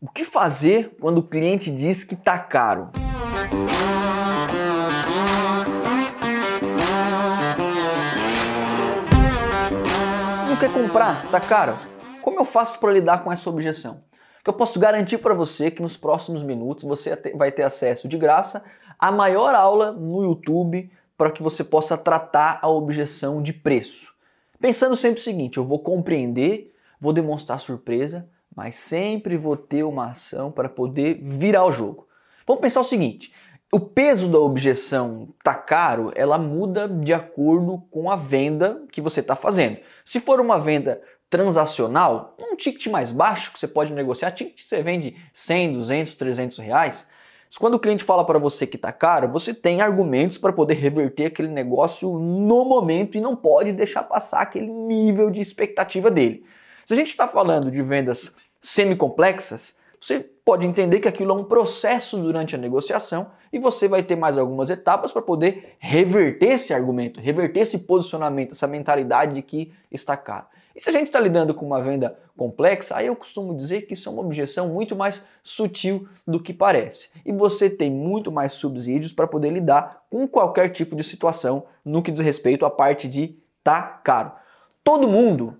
O que fazer quando o cliente diz que está caro? Não quer comprar? Tá caro? Como eu faço para lidar com essa objeção? Que eu posso garantir para você que nos próximos minutos você vai ter acesso de graça à maior aula no YouTube para que você possa tratar a objeção de preço. Pensando sempre o seguinte: eu vou compreender, vou demonstrar surpresa, mas sempre vou ter uma ação para poder virar o jogo. Vamos pensar o seguinte: o peso da objeção tá caro, ela muda de acordo com a venda que você está fazendo. Se for uma venda transacional, um ticket mais baixo que você pode negociar, ticket que você vende 100, 200, 300 reais, quando o cliente fala para você que está caro, você tem argumentos para poder reverter aquele negócio no momento e não pode deixar passar aquele nível de expectativa dele. Se a gente está falando de vendas semi-complexas, você pode entender que aquilo é um processo durante a negociação e você vai ter mais algumas etapas para poder reverter esse argumento, reverter esse posicionamento, essa mentalidade de que está caro. E se a gente está lidando com uma venda complexa, aí eu costumo dizer que isso é uma objeção muito mais sutil do que parece. E você tem muito mais subsídios para poder lidar com qualquer tipo de situação no que diz respeito à parte de tá caro. Todo mundo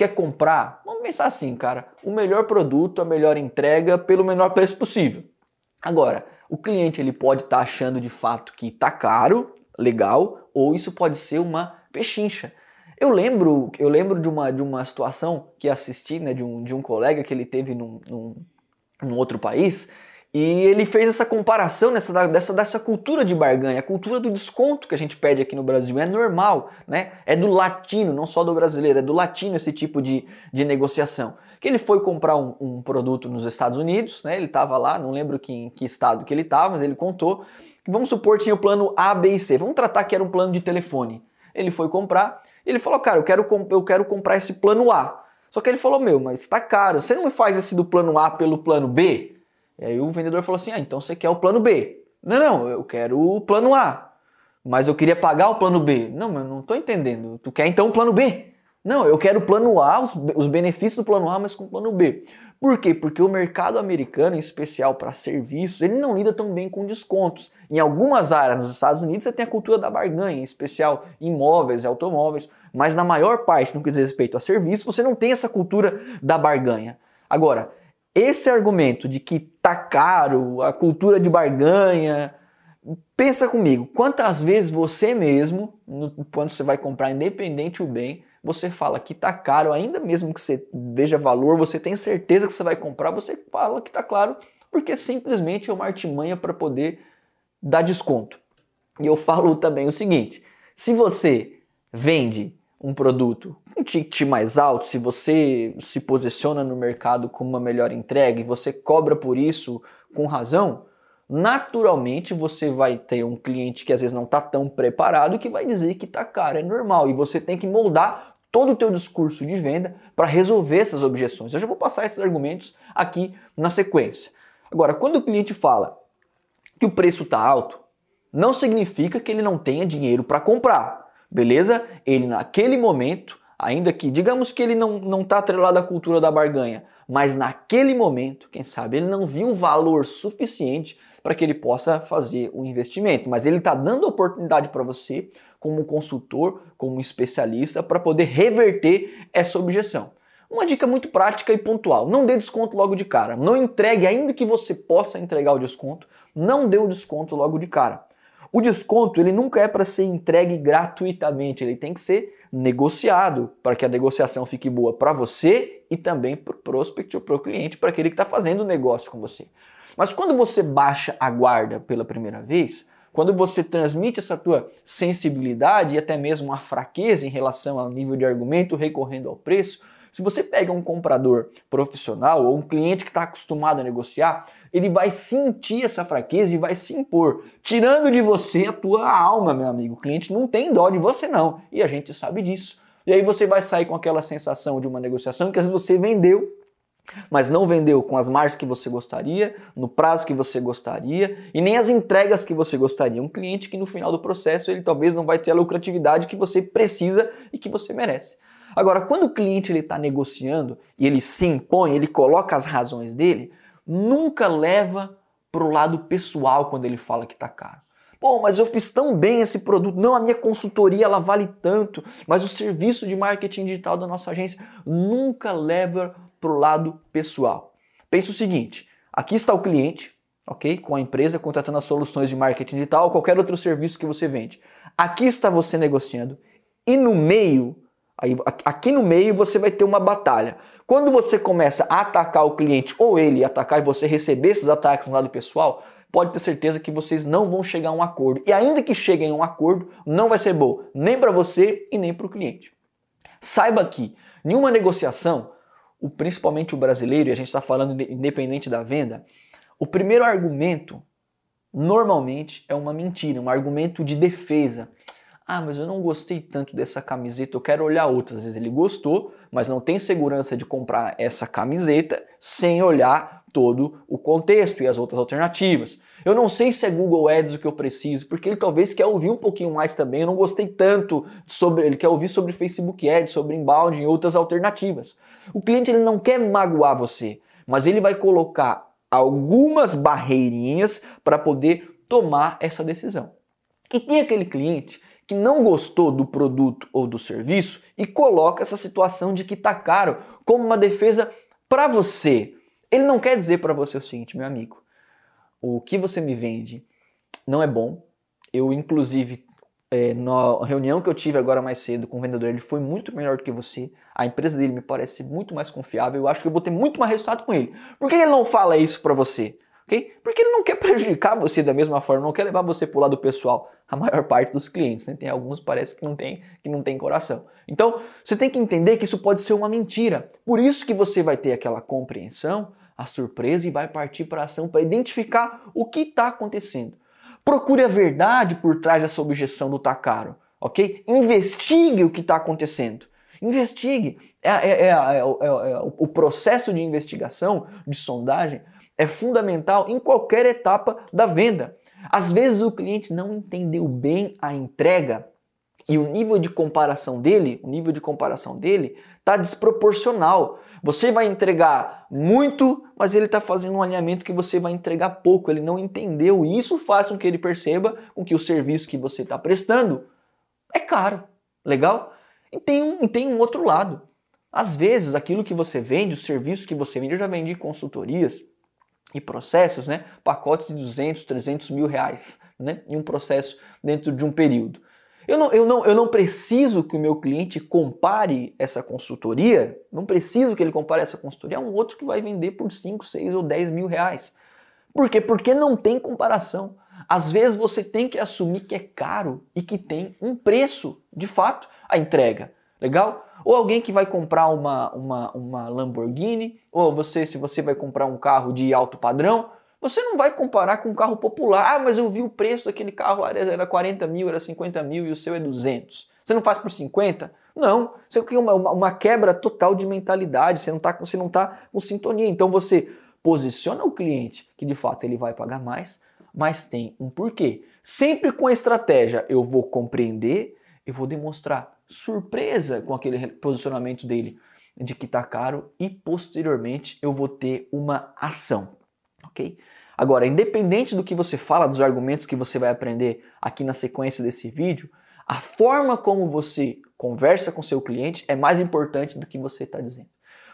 quer comprar, vamos pensar assim, cara, o melhor produto, a melhor entrega pelo menor preço possível. Agora, o cliente ele pode estar tá achando de fato que está caro, legal, ou isso pode ser uma pechincha. Eu lembro, eu lembro de uma, de uma situação que assisti, né, de um, de um colega que ele teve num, num, num outro país, e ele fez essa comparação nessa, dessa, dessa cultura de barganha, a cultura do desconto que a gente pede aqui no Brasil. É normal, né? É do latino, não só do brasileiro, é do latino esse tipo de, de negociação. Que ele foi comprar um, um produto nos Estados Unidos, né? Ele estava lá, não lembro que, em que estado que ele estava, mas ele contou. Vamos supor que tinha o plano A, B e C. Vamos tratar que era um plano de telefone. Ele foi comprar, ele falou, cara, eu quero, eu quero comprar esse plano A. Só que ele falou, meu, mas está caro. Você não faz esse do plano A pelo plano B? E aí o vendedor falou assim: ah, então você quer o plano B. Não, não, eu quero o plano A. Mas eu queria pagar o plano B. Não, mas não estou entendendo. Tu quer então o plano B? Não, eu quero o plano A, os, os benefícios do plano A, mas com o plano B. Por quê? Porque o mercado americano, em especial para serviços, ele não lida tão bem com descontos. Em algumas áreas nos Estados Unidos você tem a cultura da barganha, em especial imóveis e automóveis, mas na maior parte, no que diz respeito a serviços, você não tem essa cultura da barganha. Agora, esse argumento de que tá caro, a cultura de barganha, pensa comigo, quantas vezes você mesmo, quando você vai comprar independente o bem, você fala que tá caro, ainda mesmo que você veja valor, você tem certeza que você vai comprar, você fala que tá claro, porque simplesmente é uma artimanha para poder dar desconto. E eu falo também o seguinte: se você vende um produto um ticket mais alto, se você se posiciona no mercado com uma melhor entrega e você cobra por isso com razão, naturalmente você vai ter um cliente que às vezes não está tão preparado que vai dizer que está caro, é normal. E você tem que moldar todo o teu discurso de venda para resolver essas objeções. Eu já vou passar esses argumentos aqui na sequência. Agora, quando o cliente fala que o preço está alto, não significa que ele não tenha dinheiro para comprar, beleza? Ele naquele momento ainda que digamos que ele não está atrelado à cultura da barganha, mas naquele momento, quem sabe, ele não viu um valor suficiente para que ele possa fazer o um investimento. Mas ele está dando oportunidade para você, como consultor, como especialista, para poder reverter essa objeção. Uma dica muito prática e pontual: não dê desconto logo de cara. Não entregue, ainda que você possa entregar o desconto, não dê o desconto logo de cara. O desconto ele nunca é para ser entregue gratuitamente, ele tem que ser negociado para que a negociação fique boa para você e também para o prospect ou para o cliente, para aquele que está fazendo o negócio com você. Mas quando você baixa a guarda pela primeira vez, quando você transmite essa tua sensibilidade e até mesmo a fraqueza em relação ao nível de argumento recorrendo ao preço, se você pega um comprador profissional ou um cliente que está acostumado a negociar, ele vai sentir essa fraqueza e vai se impor, tirando de você a tua alma, meu amigo. O cliente não tem dó de você não, e a gente sabe disso. E aí você vai sair com aquela sensação de uma negociação que às vezes você vendeu, mas não vendeu com as margens que você gostaria, no prazo que você gostaria e nem as entregas que você gostaria. Um cliente que no final do processo ele talvez não vai ter a lucratividade que você precisa e que você merece. Agora, quando o cliente está negociando e ele se impõe, ele coloca as razões dele, nunca leva pro lado pessoal quando ele fala que tá caro. Pô, mas eu fiz tão bem esse produto. Não, a minha consultoria ela vale tanto, mas o serviço de marketing digital da nossa agência nunca leva pro lado pessoal. Pensa o seguinte: aqui está o cliente, ok? Com a empresa contratando as soluções de marketing digital ou qualquer outro serviço que você vende. Aqui está você negociando e no meio, aí, aqui no meio você vai ter uma batalha. Quando você começa a atacar o cliente ou ele atacar e você receber esses ataques no lado pessoal, pode ter certeza que vocês não vão chegar a um acordo. E ainda que cheguem a um acordo, não vai ser bom nem para você e nem para o cliente. Saiba que nenhuma negociação, o, principalmente o brasileiro, e a gente está falando independente da venda, o primeiro argumento normalmente é uma mentira, um argumento de defesa. Ah, mas eu não gostei tanto dessa camiseta, eu quero olhar outras. Às vezes ele gostou, mas não tem segurança de comprar essa camiseta sem olhar todo o contexto e as outras alternativas. Eu não sei se é Google Ads o que eu preciso, porque ele talvez quer ouvir um pouquinho mais também. Eu não gostei tanto sobre, ele quer ouvir sobre Facebook Ads, sobre inbound e outras alternativas. O cliente ele não quer magoar você, mas ele vai colocar algumas barreirinhas para poder tomar essa decisão. E tem aquele cliente que não gostou do produto ou do serviço e coloca essa situação de que está caro como uma defesa para você. Ele não quer dizer para você o seguinte, meu amigo, o que você me vende não é bom. Eu, inclusive, é, na reunião que eu tive agora mais cedo com o vendedor, ele foi muito melhor do que você. A empresa dele me parece muito mais confiável. Eu acho que eu vou ter muito mais resultado com ele. Por que ele não fala isso para você? Okay? Porque ele não quer prejudicar você da mesma forma, não quer levar você para o lado pessoal. A maior parte dos clientes, né? tem alguns parece que não tem, que não tem coração. Então, você tem que entender que isso pode ser uma mentira. Por isso que você vai ter aquela compreensão, a surpresa e vai partir para ação para identificar o que está acontecendo. Procure a verdade por trás dessa objeção do tá caro, ok? Investigue o que está acontecendo. Investigue. É, é, é, o processo de investigação, de sondagem, é fundamental em qualquer etapa da venda. Às vezes o cliente não entendeu bem a entrega e o nível de comparação dele, o nível de comparação dele está desproporcional. Você vai entregar muito, mas ele está fazendo um alinhamento que você vai entregar pouco. Ele não entendeu e isso faz com que ele perceba com que o serviço que você está prestando é caro. Legal? E tem um, tem um outro lado. Às vezes, aquilo que você vende, o serviço que você vende, eu já vendi consultorias e processos, né? Pacotes de 200, 300 mil reais, né? Em um processo dentro de um período. Eu não, eu, não, eu não preciso que o meu cliente compare essa consultoria, não preciso que ele compare essa consultoria a um outro que vai vender por 5, 6 ou 10 mil reais. Por quê? Porque não tem comparação. Às vezes você tem que assumir que é caro e que tem um preço, de fato, a entrega. Legal? Ou alguém que vai comprar uma, uma, uma Lamborghini, ou você, se você vai comprar um carro de alto padrão, você não vai comparar com um carro popular. Ah, mas eu vi o preço daquele carro, era 40 mil, era 50 mil e o seu é 200. Você não faz por 50? Não. Você tem uma, uma quebra total de mentalidade, você não está tá com sintonia. Então você posiciona o cliente que de fato ele vai pagar mais, mas tem um porquê. Sempre com a estratégia, eu vou compreender, eu vou demonstrar surpresa com aquele posicionamento dele de que está caro e posteriormente eu vou ter uma ação, ok? Agora, independente do que você fala, dos argumentos que você vai aprender aqui na sequência desse vídeo, a forma como você conversa com seu cliente é mais importante do que você está dizendo.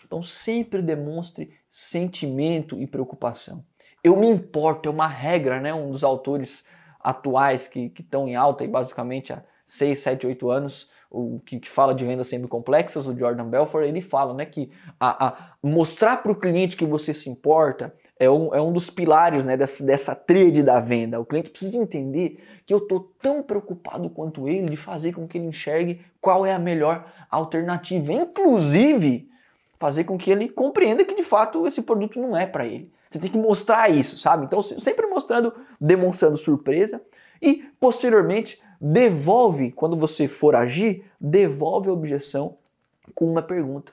Então, sempre demonstre sentimento e preocupação. Eu me importo, é uma regra, né? Um dos autores atuais que estão em alta e basicamente há 6, 7, 8 anos, o que, que, fala de vendas semi-complexas, o Jordan Belfort, ele fala né, que a, a mostrar para o cliente que você se importa é um, é um dos pilares né, dessa, dessa tríade da venda. O cliente precisa entender que eu estou tão preocupado quanto ele de fazer com que ele enxergue qual é a melhor alternativa. Inclusive, fazer com que ele compreenda que de fato esse produto não é para ele. Você tem que mostrar isso, sabe? Então, sempre mostrando, demonstrando surpresa e posteriormente devolve, quando você for agir, devolve a objeção com uma pergunta.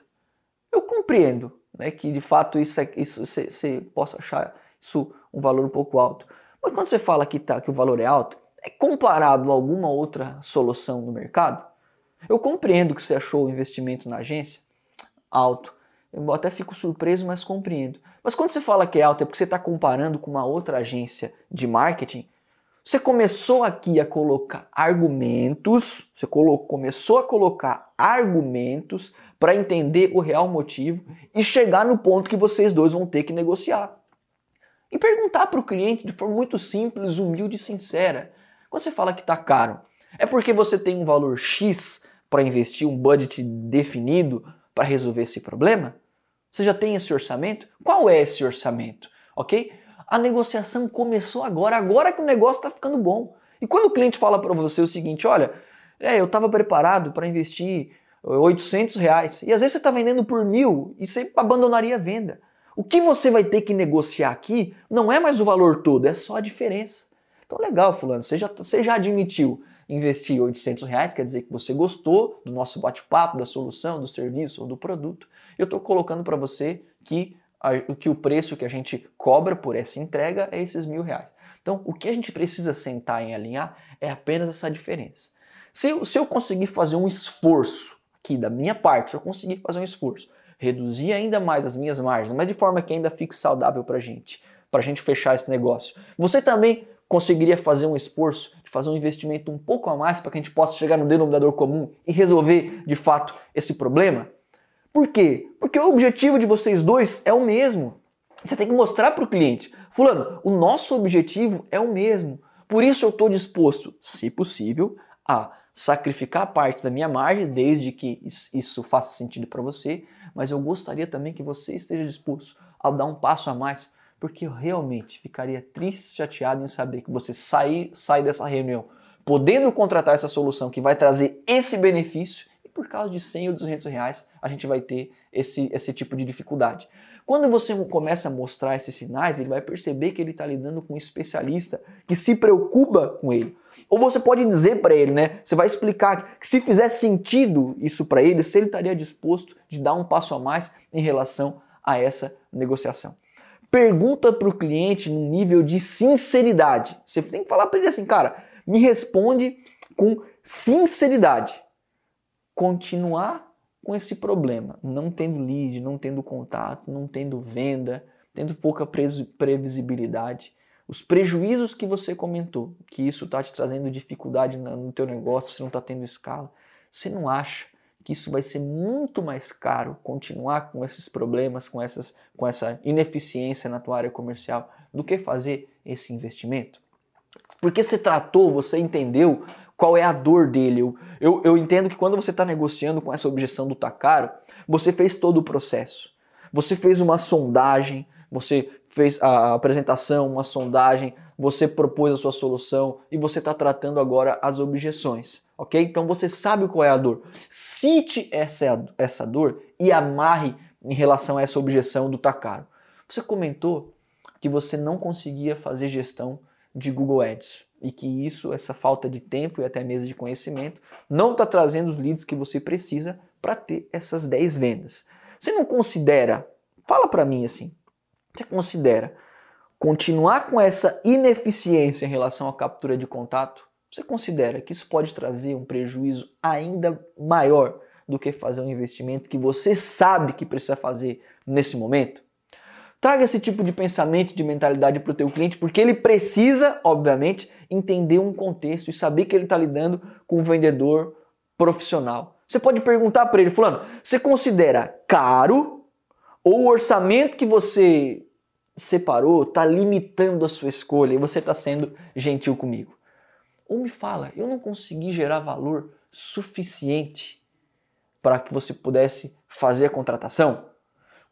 Eu compreendo né, que de fato isso, é, isso você, você possa achar isso um valor um pouco alto. Mas quando você fala que, tá, que o valor é alto, é comparado a alguma outra solução no mercado? Eu compreendo que você achou o investimento na agência alto. Eu até fico surpreso, mas compreendo. Mas quando você fala que é alto é porque você está comparando com uma outra agência de marketing, você começou aqui a colocar argumentos, você colocou, começou a colocar argumentos para entender o real motivo e chegar no ponto que vocês dois vão ter que negociar. E perguntar para o cliente de forma muito simples, humilde e sincera. Quando você fala que está caro, é porque você tem um valor X para investir, um budget definido para resolver esse problema? Você já tem esse orçamento? Qual é esse orçamento? Ok? A negociação começou agora, agora que o negócio está ficando bom. E quando o cliente fala para você o seguinte, olha, é, eu estava preparado para investir 800 reais e às vezes você está vendendo por mil e você abandonaria a venda. O que você vai ter que negociar aqui não é mais o valor todo, é só a diferença. Então legal, fulano, você já, você já admitiu investir 800 reais, quer dizer que você gostou do nosso bate-papo, da solução, do serviço ou do produto. Eu estou colocando para você que o que o preço que a gente cobra por essa entrega é esses mil reais. Então, o que a gente precisa sentar em alinhar é apenas essa diferença. Se, se eu conseguir fazer um esforço aqui da minha parte, se eu conseguir fazer um esforço, reduzir ainda mais as minhas margens, mas de forma que ainda fique saudável para a gente, para a gente fechar esse negócio, você também conseguiria fazer um esforço de fazer um investimento um pouco a mais para que a gente possa chegar no denominador comum e resolver de fato esse problema? Por quê? Porque o objetivo de vocês dois é o mesmo. Você tem que mostrar para o cliente, fulano, o nosso objetivo é o mesmo. Por isso eu estou disposto, se possível, a sacrificar parte da minha margem, desde que isso faça sentido para você, mas eu gostaria também que você esteja disposto a dar um passo a mais, porque eu realmente ficaria triste, chateado em saber que você sai, sai dessa reunião podendo contratar essa solução que vai trazer esse benefício por causa de 100 ou 200 reais a gente vai ter esse, esse tipo de dificuldade. Quando você começa a mostrar esses sinais, ele vai perceber que ele está lidando com um especialista que se preocupa com ele. Ou você pode dizer para ele, né? Você vai explicar que se fizer sentido isso para ele, se ele estaria disposto de dar um passo a mais em relação a essa negociação. Pergunta para o cliente no nível de sinceridade. Você tem que falar para ele assim, cara, me responde com sinceridade continuar com esse problema, não tendo lead, não tendo contato, não tendo venda, tendo pouca previsibilidade, os prejuízos que você comentou, que isso está te trazendo dificuldade no teu negócio, você não está tendo escala, você não acha que isso vai ser muito mais caro continuar com esses problemas, com, essas, com essa ineficiência na tua área comercial, do que fazer esse investimento? Porque você tratou, você entendeu qual é a dor dele. Eu, eu, eu entendo que quando você está negociando com essa objeção do tá caro, você fez todo o processo. Você fez uma sondagem, você fez a apresentação, uma sondagem, você propôs a sua solução e você está tratando agora as objeções, ok? Então você sabe qual é a dor. Cite essa, essa dor e amarre em relação a essa objeção do tá caro. Você comentou que você não conseguia fazer gestão de Google Ads e que isso, essa falta de tempo e até mesmo de conhecimento, não está trazendo os leads que você precisa para ter essas 10 vendas. Você não considera, fala para mim assim, você considera continuar com essa ineficiência em relação à captura de contato? Você considera que isso pode trazer um prejuízo ainda maior do que fazer um investimento que você sabe que precisa fazer nesse momento? Traga esse tipo de pensamento, de mentalidade para o teu cliente, porque ele precisa, obviamente, entender um contexto e saber que ele está lidando com um vendedor profissional. Você pode perguntar para ele, fulano, você considera caro ou o orçamento que você separou está limitando a sua escolha e você está sendo gentil comigo? Ou me fala, eu não consegui gerar valor suficiente para que você pudesse fazer a contratação?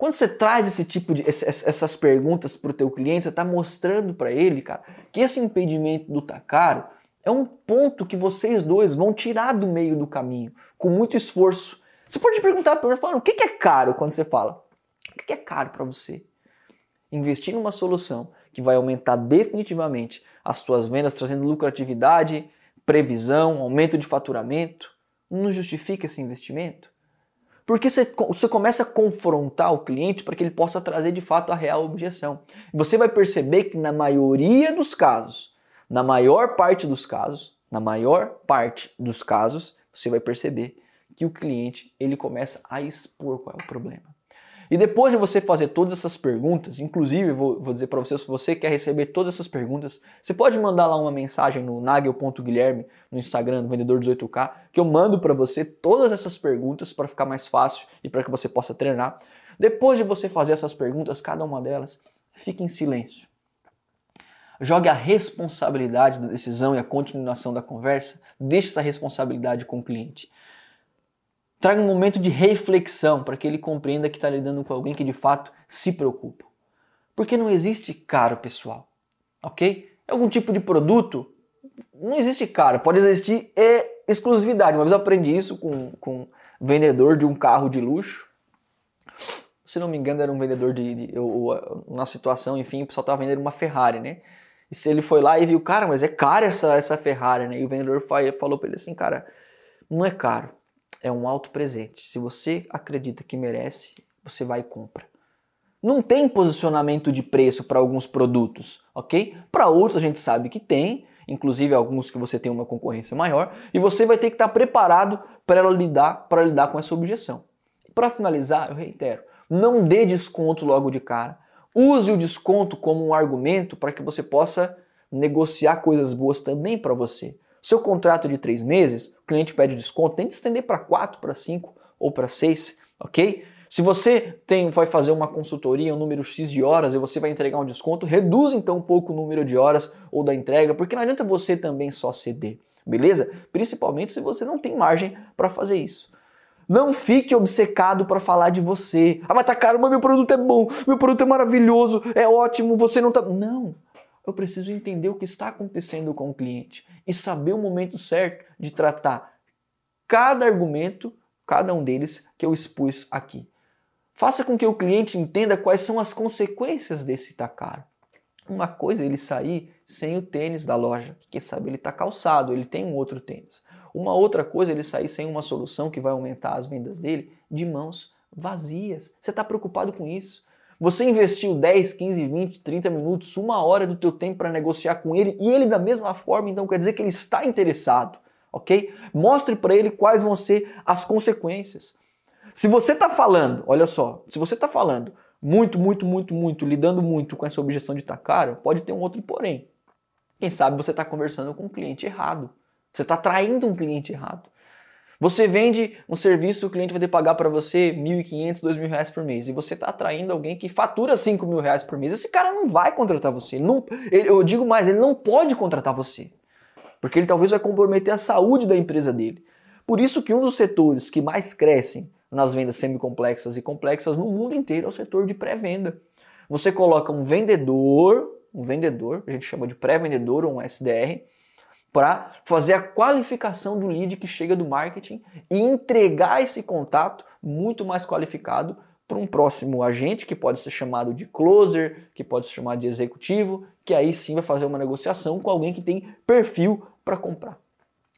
Quando você traz esse tipo de essas perguntas para o teu cliente, você está mostrando para ele, cara, que esse impedimento do tá caro é um ponto que vocês dois vão tirar do meio do caminho, com muito esforço. Você pode perguntar para ele, falando, o que é caro quando você fala? O que é caro para você? Investir numa solução que vai aumentar definitivamente as suas vendas, trazendo lucratividade, previsão, aumento de faturamento, não justifica esse investimento? Porque você, começa a confrontar o cliente para que ele possa trazer de fato a real objeção. Você vai perceber que na maioria dos casos, na maior parte dos casos, na maior parte dos casos, você vai perceber que o cliente ele começa a expor qual é o problema. E depois de você fazer todas essas perguntas, inclusive vou, vou dizer para você, se você quer receber todas essas perguntas, você pode mandar lá uma mensagem no nagel.guilherme no Instagram do Vendedor 18K, que eu mando para você todas essas perguntas para ficar mais fácil e para que você possa treinar. Depois de você fazer essas perguntas, cada uma delas, fique em silêncio. Jogue a responsabilidade da decisão e a continuação da conversa, deixe essa responsabilidade com o cliente. Traga um momento de reflexão para que ele compreenda que está lidando com alguém que de fato se preocupa. Porque não existe caro, pessoal. Ok? Algum tipo de produto, não existe caro. Pode existir exclusividade. Uma vez eu aprendi isso com, com um vendedor de um carro de luxo. Se não me engano, era um vendedor de. de eu, na situação, enfim, o pessoal estava vendendo uma Ferrari, né? E se ele foi lá e viu, cara, mas é cara essa, essa Ferrari, né? E o vendedor falou para ele assim, cara, não é caro é um alto presente. Se você acredita que merece, você vai e compra. Não tem posicionamento de preço para alguns produtos, ok? Para outros a gente sabe que tem, inclusive alguns que você tem uma concorrência maior, e você vai ter que estar preparado para lidar, para lidar com essa objeção. Para finalizar, eu reitero, não dê desconto logo de cara. Use o desconto como um argumento para que você possa negociar coisas boas também para você. Seu contrato de três meses, o cliente pede desconto, tente estender para quatro, para cinco ou para seis, ok? Se você tem, vai fazer uma consultoria, um número X de horas e você vai entregar um desconto, reduz então um pouco o número de horas ou da entrega, porque não adianta você também só ceder, beleza? Principalmente se você não tem margem para fazer isso. Não fique obcecado para falar de você. Ah, mas tá caro, mas meu produto é bom, meu produto é maravilhoso, é ótimo, você não tá. Não eu preciso entender o que está acontecendo com o cliente e saber o momento certo de tratar cada argumento, cada um deles que eu expus aqui. Faça com que o cliente entenda quais são as consequências desse caro. Uma coisa é ele sair sem o tênis da loja, quem sabe ele está calçado, ele tem um outro tênis. Uma outra coisa é ele sair sem uma solução que vai aumentar as vendas dele de mãos vazias. Você está preocupado com isso? Você investiu 10, 15, 20, 30 minutos, uma hora do teu tempo para negociar com ele e ele da mesma forma, então quer dizer que ele está interessado, ok? Mostre para ele quais vão ser as consequências. Se você está falando, olha só, se você está falando muito, muito, muito, muito, lidando muito com essa objeção de estar tá caro, pode ter um outro porém. Quem sabe você está conversando com um cliente errado. Você está traindo um cliente errado. Você vende um serviço, o cliente vai ter pagar para você 1.500, 2.000 reais por mês e você está atraindo alguém que fatura 5 mil reais por mês. Esse cara não vai contratar você. Não, ele, eu digo mais, ele não pode contratar você. Porque ele talvez vai comprometer a saúde da empresa dele. Por isso que um dos setores que mais crescem nas vendas semicomplexas e complexas no mundo inteiro é o setor de pré-venda. Você coloca um vendedor, um vendedor, a gente chama de pré-vendedor ou um SDR, para fazer a qualificação do lead que chega do marketing e entregar esse contato muito mais qualificado para um próximo agente, que pode ser chamado de closer, que pode ser chamado de executivo, que aí sim vai fazer uma negociação com alguém que tem perfil para comprar.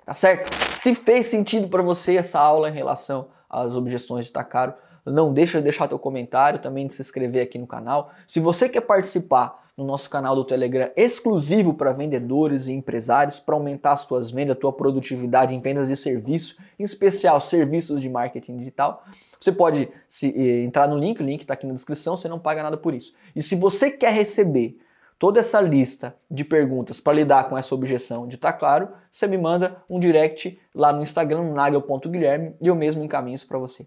Tá certo? Se fez sentido para você essa aula em relação às objeções de estar caro, não deixa de deixar teu comentário, também de se inscrever aqui no canal. Se você quer participar no nosso canal do Telegram exclusivo para vendedores e empresários para aumentar as suas vendas, a tua produtividade em vendas de serviço, em especial serviços de marketing digital. Você pode se, eh, entrar no link, o link está aqui na descrição, você não paga nada por isso. E se você quer receber toda essa lista de perguntas para lidar com essa objeção de tá claro, você me manda um direct lá no Instagram, nagel.guilherme, e eu mesmo encaminho isso para você.